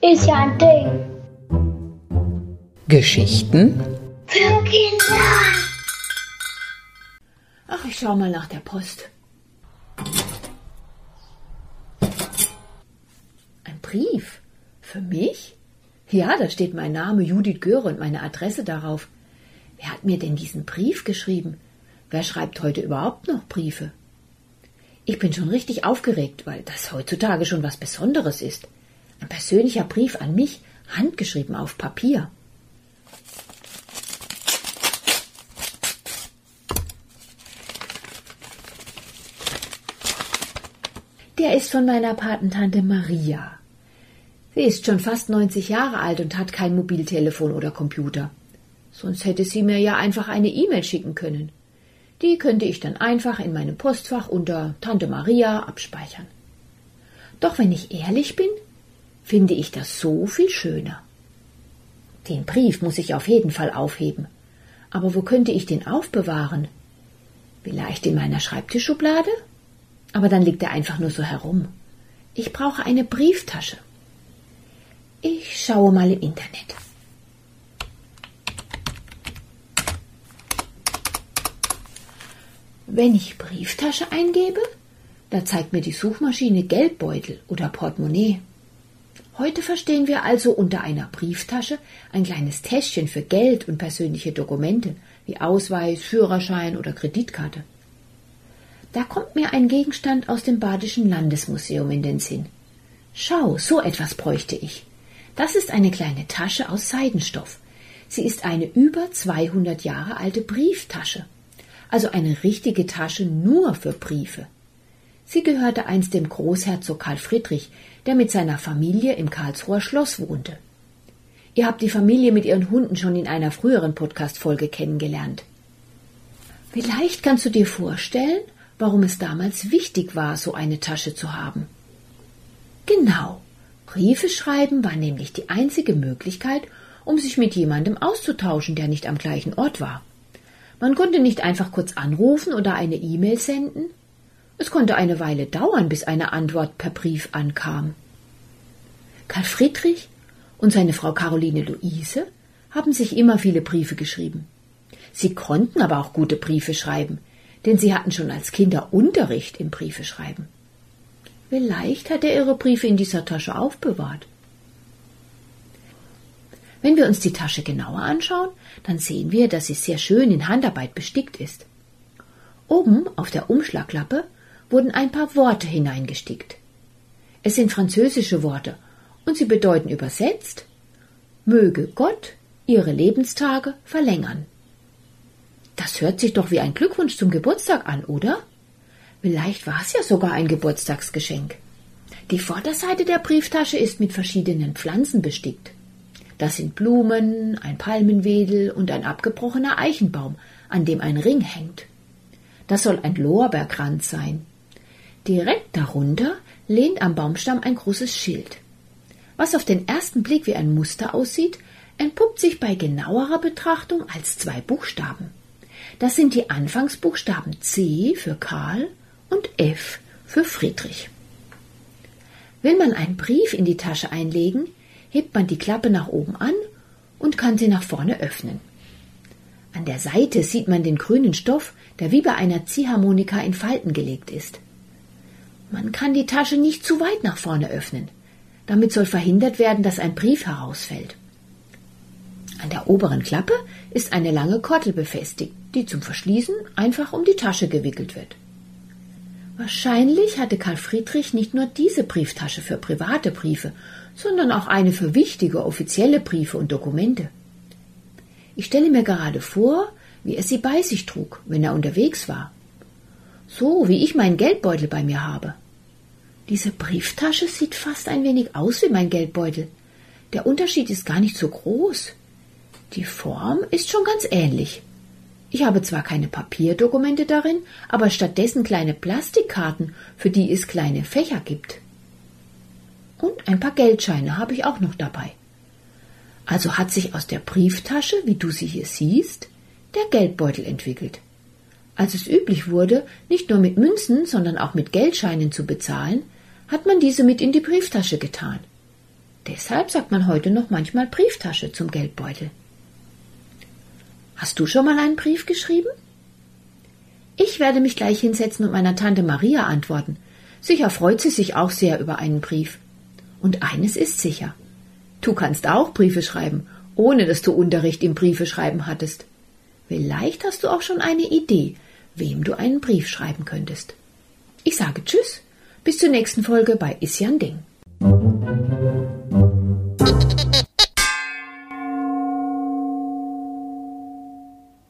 Ist ja ein Ding. Geschichten Für Kinder. Ach, ich schau mal nach der Post. Ein Brief? Für mich? Ja, da steht mein Name Judith Göre und meine Adresse darauf. Wer hat mir denn diesen Brief geschrieben? Wer schreibt heute überhaupt noch Briefe? Ich bin schon richtig aufgeregt, weil das heutzutage schon was Besonderes ist. Ein persönlicher Brief an mich, handgeschrieben auf Papier. Der ist von meiner Patentante Maria. Sie ist schon fast 90 Jahre alt und hat kein Mobiltelefon oder Computer. Sonst hätte sie mir ja einfach eine E-Mail schicken können. Die könnte ich dann einfach in meinem Postfach unter Tante Maria abspeichern. Doch wenn ich ehrlich bin, finde ich das so viel schöner. Den Brief muss ich auf jeden Fall aufheben. Aber wo könnte ich den aufbewahren? Vielleicht in meiner Schreibtischschublade? Aber dann liegt er einfach nur so herum. Ich brauche eine Brieftasche. Ich schaue mal im Internet. Wenn ich Brieftasche eingebe, da zeigt mir die Suchmaschine Geldbeutel oder Portemonnaie. Heute verstehen wir also unter einer Brieftasche ein kleines Täschchen für Geld und persönliche Dokumente wie Ausweis, Führerschein oder Kreditkarte. Da kommt mir ein Gegenstand aus dem Badischen Landesmuseum in den Sinn. Schau, so etwas bräuchte ich. Das ist eine kleine Tasche aus Seidenstoff. Sie ist eine über 200 Jahre alte Brieftasche. Also eine richtige Tasche nur für Briefe. Sie gehörte einst dem Großherzog Karl Friedrich, der mit seiner Familie im Karlsruher Schloss wohnte. Ihr habt die Familie mit ihren Hunden schon in einer früheren Podcast-Folge kennengelernt. Vielleicht kannst du dir vorstellen, warum es damals wichtig war, so eine Tasche zu haben. Genau. Briefe schreiben war nämlich die einzige Möglichkeit, um sich mit jemandem auszutauschen, der nicht am gleichen Ort war. Man konnte nicht einfach kurz anrufen oder eine E-Mail senden. Es konnte eine Weile dauern, bis eine Antwort per Brief ankam. Karl Friedrich und seine Frau Caroline Luise haben sich immer viele Briefe geschrieben. Sie konnten aber auch gute Briefe schreiben, denn sie hatten schon als Kinder Unterricht im Briefeschreiben. Vielleicht hat er ihre Briefe in dieser Tasche aufbewahrt. Wenn wir uns die Tasche genauer anschauen, dann sehen wir, dass sie sehr schön in Handarbeit bestickt ist. Oben auf der Umschlagklappe wurden ein paar Worte hineingestickt. Es sind französische Worte und sie bedeuten übersetzt Möge Gott ihre Lebenstage verlängern. Das hört sich doch wie ein Glückwunsch zum Geburtstag an, oder? Vielleicht war es ja sogar ein Geburtstagsgeschenk. Die Vorderseite der Brieftasche ist mit verschiedenen Pflanzen bestickt. Das sind Blumen, ein Palmenwedel und ein abgebrochener Eichenbaum, an dem ein Ring hängt. Das soll ein Lorbeerkranz sein. Direkt darunter lehnt am Baumstamm ein großes Schild. Was auf den ersten Blick wie ein Muster aussieht, entpuppt sich bei genauerer Betrachtung als zwei Buchstaben. Das sind die Anfangsbuchstaben C für Karl und F für Friedrich. Will man einen Brief in die Tasche einlegen, hebt man die Klappe nach oben an und kann sie nach vorne öffnen. An der Seite sieht man den grünen Stoff, der wie bei einer Ziehharmonika in Falten gelegt ist. Man kann die Tasche nicht zu weit nach vorne öffnen. Damit soll verhindert werden, dass ein Brief herausfällt. An der oberen Klappe ist eine lange Kordel befestigt, die zum Verschließen einfach um die Tasche gewickelt wird. Wahrscheinlich hatte Karl Friedrich nicht nur diese Brieftasche für private Briefe, sondern auch eine für wichtige offizielle Briefe und Dokumente. Ich stelle mir gerade vor, wie er sie bei sich trug, wenn er unterwegs war. So wie ich meinen Geldbeutel bei mir habe. Diese Brieftasche sieht fast ein wenig aus wie mein Geldbeutel. Der Unterschied ist gar nicht so groß. Die Form ist schon ganz ähnlich. Ich habe zwar keine Papierdokumente darin, aber stattdessen kleine Plastikkarten, für die es kleine Fächer gibt. Und ein paar Geldscheine habe ich auch noch dabei. Also hat sich aus der Brieftasche, wie du sie hier siehst, der Geldbeutel entwickelt. Als es üblich wurde, nicht nur mit Münzen, sondern auch mit Geldscheinen zu bezahlen, hat man diese mit in die Brieftasche getan. Deshalb sagt man heute noch manchmal Brieftasche zum Geldbeutel. Hast du schon mal einen Brief geschrieben? Ich werde mich gleich hinsetzen und meiner Tante Maria antworten. Sicher freut sie sich auch sehr über einen Brief. Und eines ist sicher. Du kannst auch Briefe schreiben, ohne dass du Unterricht im Briefeschreiben hattest. Vielleicht hast du auch schon eine Idee, wem du einen Brief schreiben könntest. Ich sage Tschüss, bis zur nächsten Folge bei Isjan Ding.